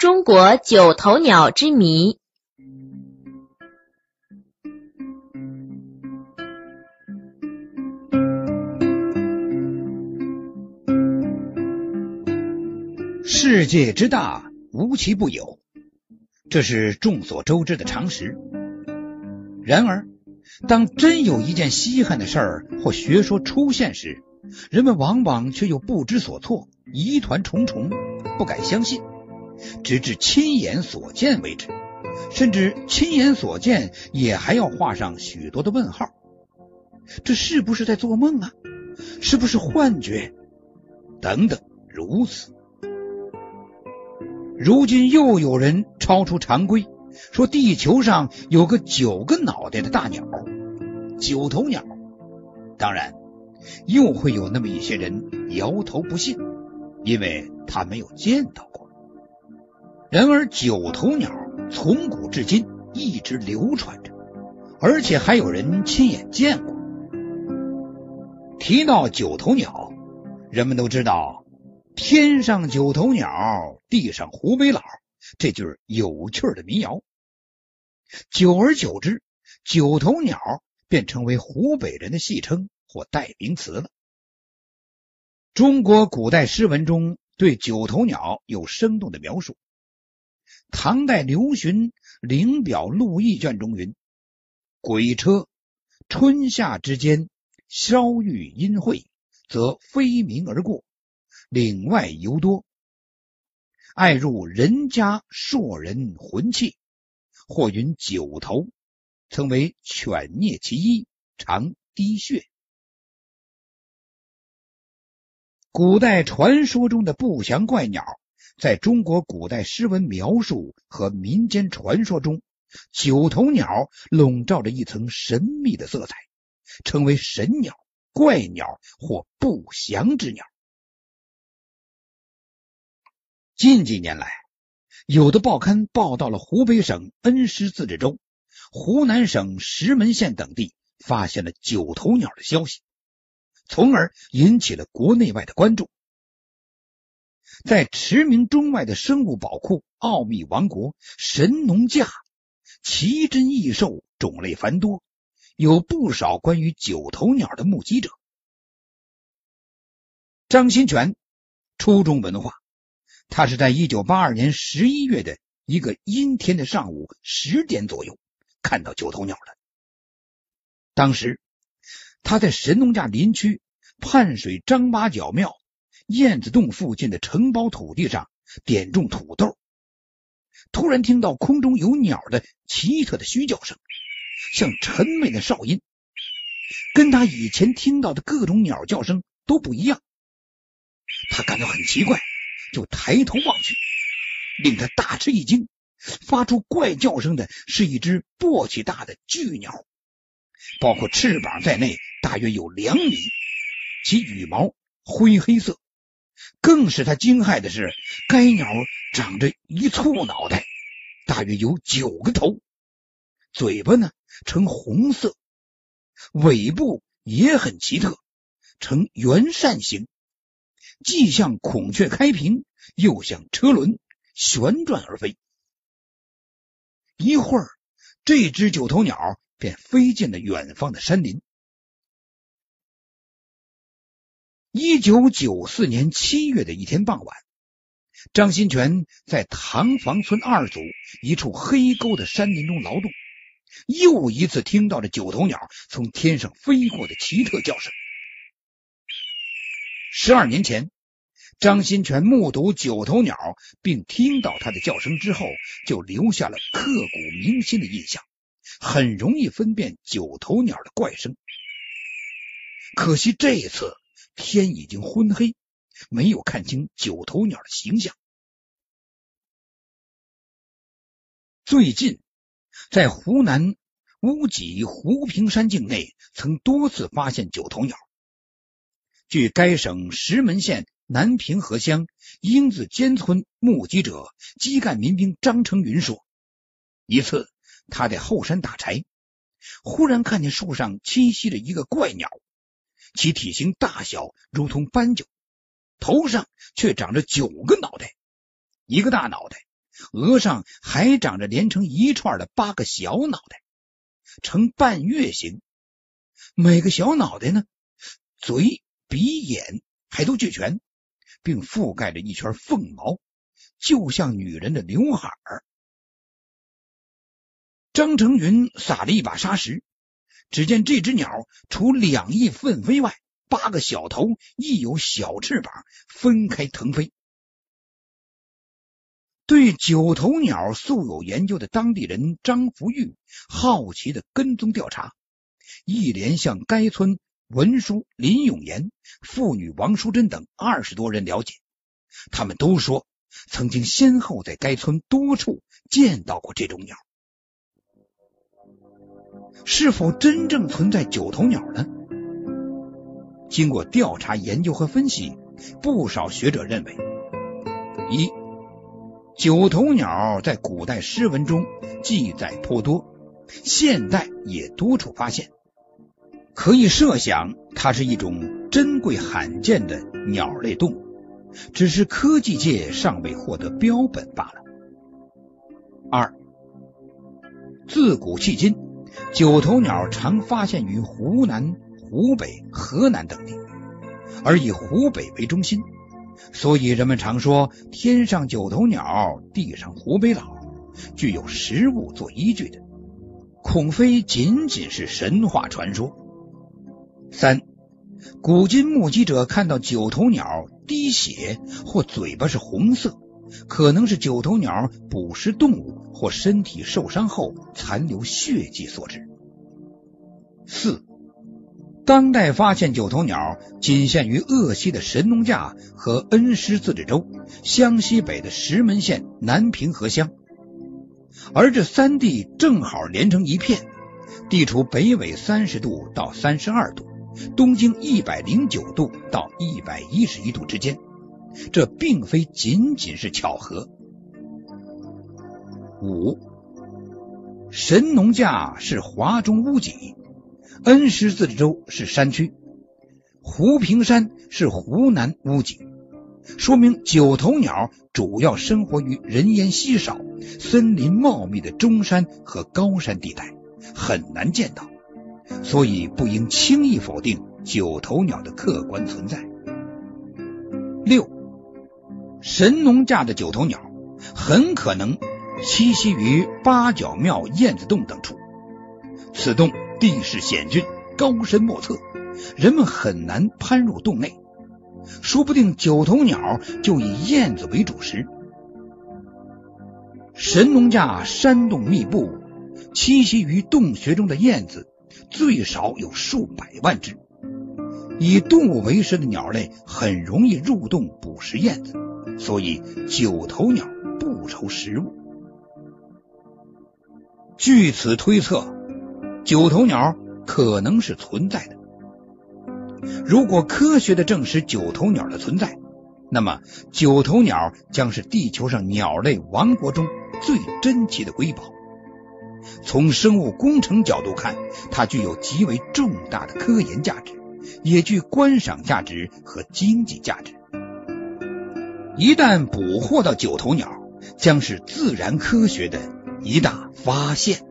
中国九头鸟之谜。世界之大，无奇不有，这是众所周知的常识。然而，当真有一件稀罕的事儿或学说出现时，人们往往却又不知所措，疑团重重，不敢相信。直至亲眼所见为止，甚至亲眼所见也还要画上许多的问号。这是不是在做梦啊？是不是幻觉？等等，如此。如今又有人超出常规，说地球上有个九个脑袋的大鸟——九头鸟。当然，又会有那么一些人摇头不信，因为他没有见到过。然而，九头鸟从古至今一直流传着，而且还有人亲眼见过。提到九头鸟，人们都知道“天上九头鸟，地上湖北佬”这句有趣的民谣。久而久之，九头鸟便成为湖北人的戏称或代名词了。中国古代诗文中对九头鸟有生动的描述。唐代刘询《灵表录异卷》中云：“鬼车春夏之间，稍遇阴晦，则飞鸣而过，岭外尤多。爱入人家硕人魂气，或云九头，称为犬啮其一，常滴血。”古代传说中的不祥怪鸟。在中国古代诗文描述和民间传说中，九头鸟笼罩着一层神秘的色彩，称为神鸟、怪鸟或不祥之鸟。近几年来，有的报刊报道了湖北省恩施自治州、湖南省石门县等地发现了九头鸟的消息，从而引起了国内外的关注。在驰名中外的生物宝库——奥秘王国神农架，奇珍异兽种类繁多，有不少关于九头鸟的目击者。张新全，初中文化，他是在一九八二年十一月的一个阴天的上午十点左右看到九头鸟的。当时他在神农架林区畔水张八角庙。燕子洞附近的承包土地上点种土豆，突然听到空中有鸟的奇特的嘘叫声，像沉闷的哨音，跟他以前听到的各种鸟叫声都不一样。他感到很奇怪，就抬头望去，令他大吃一惊。发出怪叫声的是一只簸箕大的巨鸟，包括翅膀在内，大约有两米，其羽毛灰黑色。更使他惊骇的是，该鸟长着一簇脑袋，大约有九个头，嘴巴呢呈红色，尾部也很奇特，呈圆扇形，既像孔雀开屏，又像车轮旋转而飞。一会儿，这只九头鸟便飞进了远方的山林。一九九四年七月的一天傍晚，张新全在塘房村二组一处黑沟的山林中劳动，又一次听到了九头鸟从天上飞过的奇特叫声。十二年前，张新全目睹九头鸟并听到它的叫声之后，就留下了刻骨铭心的印象，很容易分辨九头鸟的怪声。可惜这一次。天已经昏黑，没有看清九头鸟的形象。最近，在湖南乌脊湖平山境内，曾多次发现九头鸟。据该省石门县南平河乡英子尖村目击者基干民兵张成云说，一次他在后山打柴，忽然看见树上栖息着一个怪鸟。其体型大小如同斑鸠，头上却长着九个脑袋，一个大脑袋额上还长着连成一串的八个小脑袋，呈半月形。每个小脑袋呢，嘴、鼻、眼还都俱全，并覆盖着一圈凤毛，就像女人的刘海儿。张成云撒了一把沙石，只见这只鸟除两翼奋飞外，八个小头亦有小翅膀分开腾飞。对九头鸟素有研究的当地人张福玉好奇的跟踪调查，一连向该村文书林永言、妇女王淑珍等二十多人了解，他们都说曾经先后在该村多处见到过这种鸟。是否真正存在九头鸟呢？经过调查研究和分析，不少学者认为：一、九头鸟在古代诗文中记载颇多，现代也多处发现，可以设想它是一种珍贵罕见的鸟类动物，只是科技界尚未获得标本罢了。二、自古迄今，九头鸟常发现于湖南。湖北、河南等地，而以湖北为中心，所以人们常说“天上九头鸟，地上湖北佬”，具有实物做依据的，恐非仅仅是神话传说。三，古今目击者看到九头鸟滴血或嘴巴是红色，可能是九头鸟捕食动物或身体受伤后残留血迹所致。四。当代发现九头鸟仅限于鄂西的神农架和恩施自治州湘西北的石门县南平河乡，而这三地正好连成一片，地处北纬三十度到三十二度，东经一百零九度到一百一十一度之间，这并非仅仅是巧合。五，神农架是华中屋脊。恩施自治州是山区，湖平山是湖南屋脊，说明九头鸟主要生活于人烟稀少、森林茂密的中山和高山地带，很难见到，所以不应轻易否定九头鸟的客观存在。六，神农架的九头鸟很可能栖息于八角庙燕子洞等处，此洞。地势险峻，高深莫测，人们很难攀入洞内。说不定九头鸟就以燕子为主食。神农架山洞密布，栖息于洞穴中的燕子最少有数百万只。以动物为食的鸟类很容易入洞捕食燕子，所以九头鸟不愁食物。据此推测。九头鸟可能是存在的。如果科学的证实九头鸟的存在，那么九头鸟将是地球上鸟类王国中最珍奇的瑰宝。从生物工程角度看，它具有极为重大的科研价值，也具观赏价值和经济价值。一旦捕获到九头鸟，将是自然科学的一大发现。